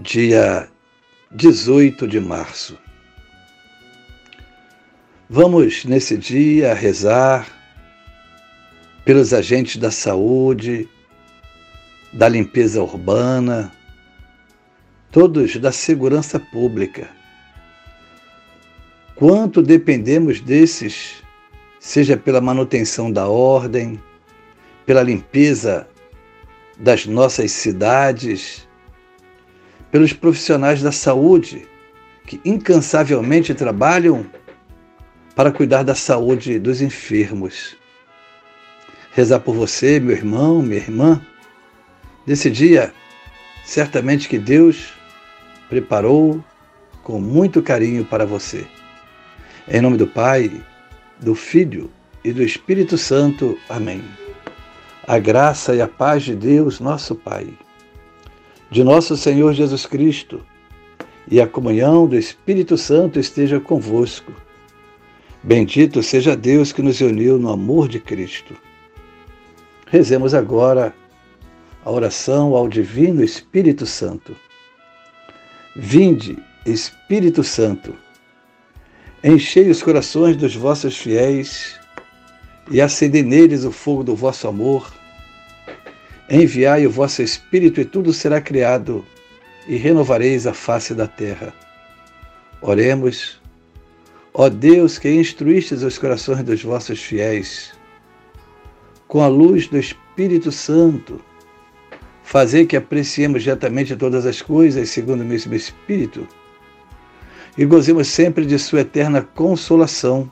dia 18 de março. Vamos nesse dia rezar pelos agentes da saúde, da limpeza urbana, todos da segurança pública. Quanto dependemos desses, seja pela manutenção da ordem, pela limpeza das nossas cidades, pelos profissionais da saúde que incansavelmente trabalham para cuidar da saúde dos enfermos. Rezar por você, meu irmão, minha irmã, nesse dia, certamente que Deus preparou com muito carinho para você. Em nome do Pai, do Filho e do Espírito Santo. Amém. A graça e a paz de Deus, nosso Pai de nosso Senhor Jesus Cristo e a comunhão do Espírito Santo esteja convosco. Bendito seja Deus que nos uniu no amor de Cristo. Rezemos agora a oração ao Divino Espírito Santo. Vinde, Espírito Santo, enchei os corações dos vossos fiéis e acendei neles o fogo do vosso amor. Enviai o vosso Espírito e tudo será criado, e renovareis a face da terra. Oremos. Ó Deus que instruístes os corações dos vossos fiéis, com a luz do Espírito Santo, fazei que apreciemos diretamente todas as coisas segundo o mesmo Espírito e gozemos sempre de Sua eterna consolação.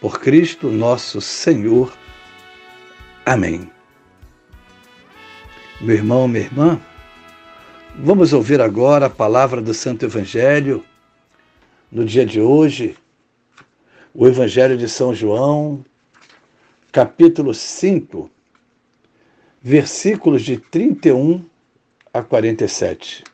Por Cristo nosso Senhor. Amém. Meu irmão, minha irmã, vamos ouvir agora a palavra do Santo Evangelho no dia de hoje, o Evangelho de São João, capítulo 5, versículos de 31 a 47.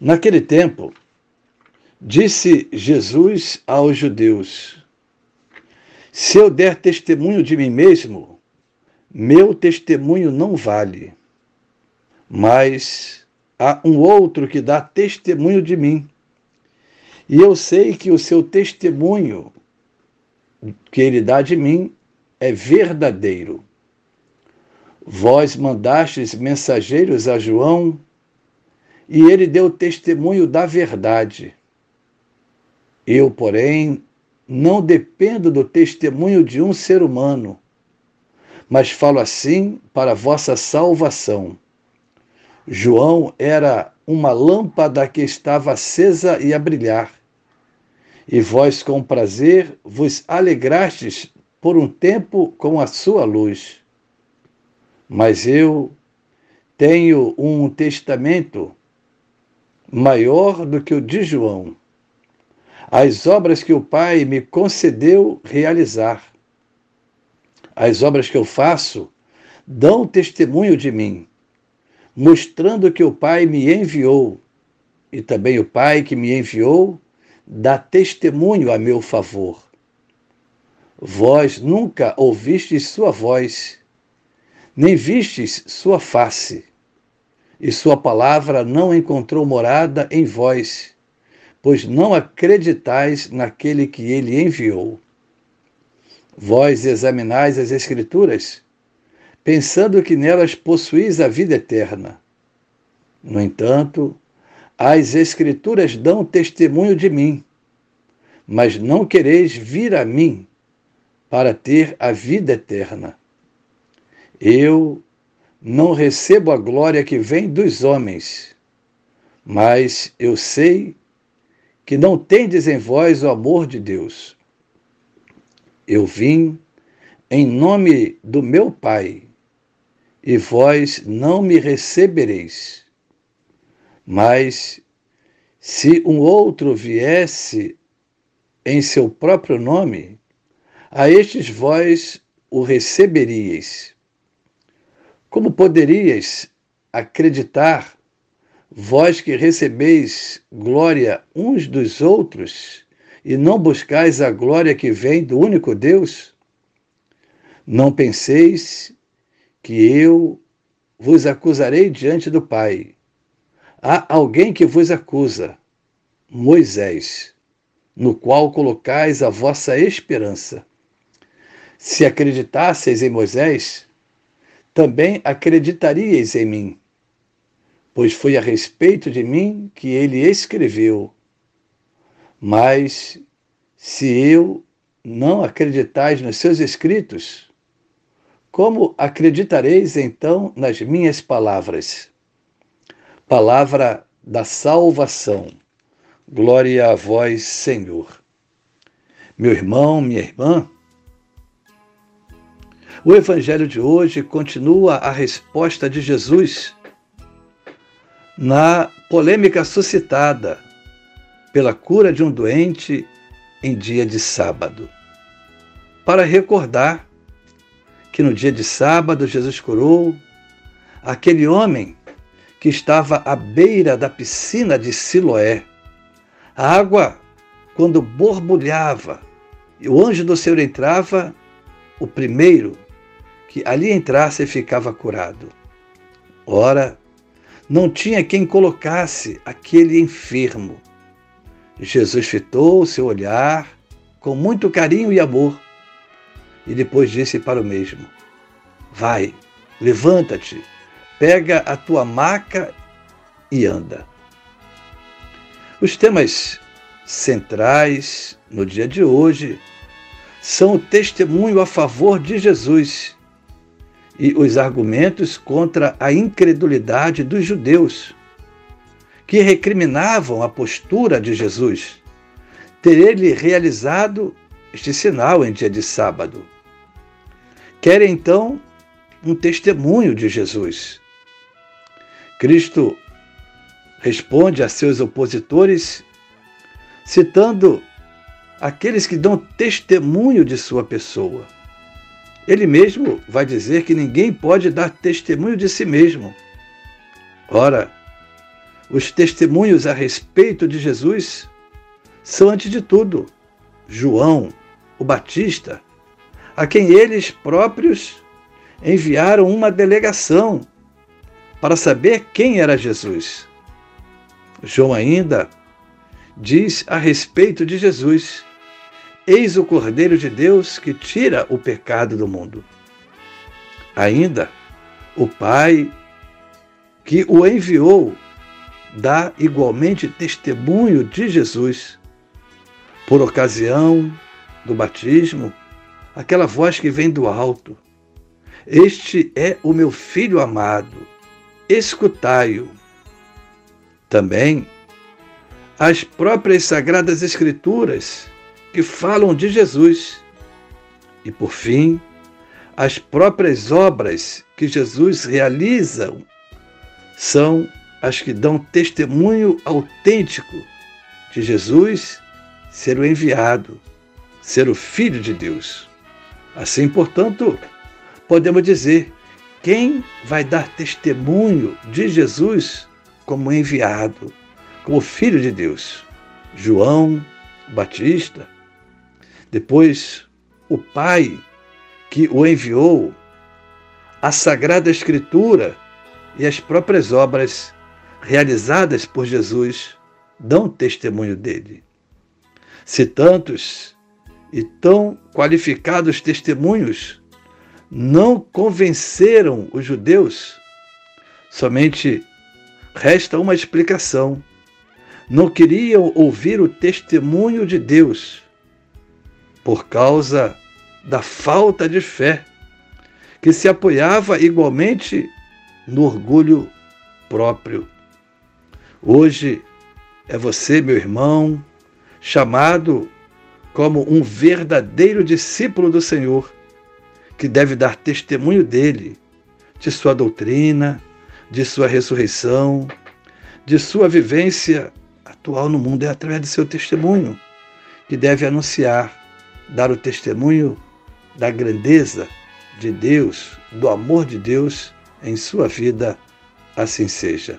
Naquele tempo, disse Jesus aos judeus: Se eu der testemunho de mim mesmo, meu testemunho não vale, mas há um outro que dá testemunho de mim. E eu sei que o seu testemunho que ele dá de mim é verdadeiro. Vós mandastes mensageiros a João, e ele deu testemunho da verdade. Eu, porém, não dependo do testemunho de um ser humano mas falo assim para vossa salvação. João era uma lâmpada que estava acesa e a brilhar. E vós, com prazer, vos alegrastes por um tempo com a sua luz. Mas eu tenho um testamento maior do que o de João. As obras que o Pai me concedeu realizar as obras que eu faço dão testemunho de mim, mostrando que o Pai me enviou, e também o Pai que me enviou dá testemunho a meu favor. Vós nunca ouvistes sua voz, nem vistes sua face, e sua palavra não encontrou morada em vós, pois não acreditais naquele que ele enviou. Vós examinais as Escrituras, pensando que nelas possuís a vida eterna. No entanto, as Escrituras dão testemunho de mim, mas não quereis vir a mim para ter a vida eterna. Eu não recebo a glória que vem dos homens, mas eu sei que não tendes em vós o amor de Deus. Eu vim em nome do meu Pai, e vós não me recebereis. Mas se um outro viesse em seu próprio nome, a estes vós o receberíeis. Como poderíeis acreditar, vós que recebeis glória uns dos outros, e não buscais a glória que vem do único Deus? Não penseis que eu vos acusarei diante do Pai. Há alguém que vos acusa, Moisés, no qual colocais a vossa esperança. Se acreditasseis em Moisés, também acreditaríeis em mim, pois foi a respeito de mim que ele escreveu. Mas se eu não acreditais nos seus escritos, como acreditareis então nas minhas palavras? Palavra da salvação. Glória a vós, Senhor. Meu irmão, minha irmã, o evangelho de hoje continua a resposta de Jesus na polêmica suscitada pela cura de um doente em dia de sábado. Para recordar que no dia de sábado Jesus curou aquele homem que estava à beira da piscina de Siloé. A água, quando borbulhava e o anjo do Senhor entrava, o primeiro que ali entrasse ficava curado. Ora, não tinha quem colocasse aquele enfermo. Jesus fitou seu olhar com muito carinho e amor e depois disse para o mesmo: Vai, levanta-te, pega a tua maca e anda. Os temas centrais no dia de hoje são o testemunho a favor de Jesus e os argumentos contra a incredulidade dos judeus, que recriminavam a postura de Jesus, ter ele realizado este sinal em dia de sábado. Querem então um testemunho de Jesus. Cristo responde a seus opositores citando aqueles que dão testemunho de sua pessoa. Ele mesmo vai dizer que ninguém pode dar testemunho de si mesmo. Ora, os testemunhos a respeito de Jesus são, antes de tudo, João, o Batista, a quem eles próprios enviaram uma delegação para saber quem era Jesus. João ainda diz a respeito de Jesus: Eis o Cordeiro de Deus que tira o pecado do mundo. Ainda, o Pai que o enviou dá igualmente testemunho de Jesus. Por ocasião do batismo, aquela voz que vem do alto. Este é o meu filho amado, escutai-o. Também as próprias Sagradas Escrituras que falam de Jesus. E por fim, as próprias obras que Jesus realiza são as que dão testemunho autêntico de Jesus ser o enviado, ser o Filho de Deus. Assim, portanto, podemos dizer: quem vai dar testemunho de Jesus como enviado, como Filho de Deus? João Batista. Depois, o Pai que o enviou, a Sagrada Escritura e as próprias obras realizadas por Jesus dão testemunho dele. Se tantos e tão qualificados testemunhos não convenceram os judeus, somente resta uma explicação. Não queriam ouvir o testemunho de Deus por causa da falta de fé, que se apoiava igualmente no orgulho próprio. Hoje é você, meu irmão, chamado como um verdadeiro discípulo do Senhor, que deve dar testemunho dele, de sua doutrina, de sua ressurreição, de sua vivência atual no mundo. É através de seu testemunho que deve anunciar, dar o testemunho da grandeza de Deus, do amor de Deus em sua vida. Assim seja.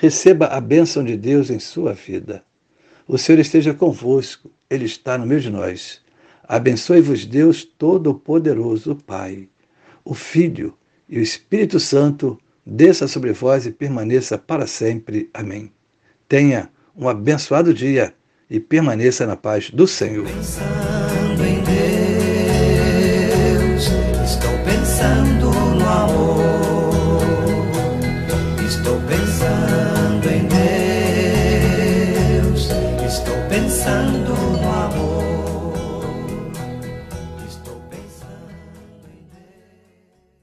receba a bênção de Deus em sua vida. O Senhor esteja convosco, Ele está no meio de nós. Abençoe-vos Deus Todo-Poderoso, Pai, o Filho e o Espírito Santo, desça sobre vós e permaneça para sempre. Amém. Tenha um abençoado dia e permaneça na paz do Senhor. Pensando em Deus, estou pensando.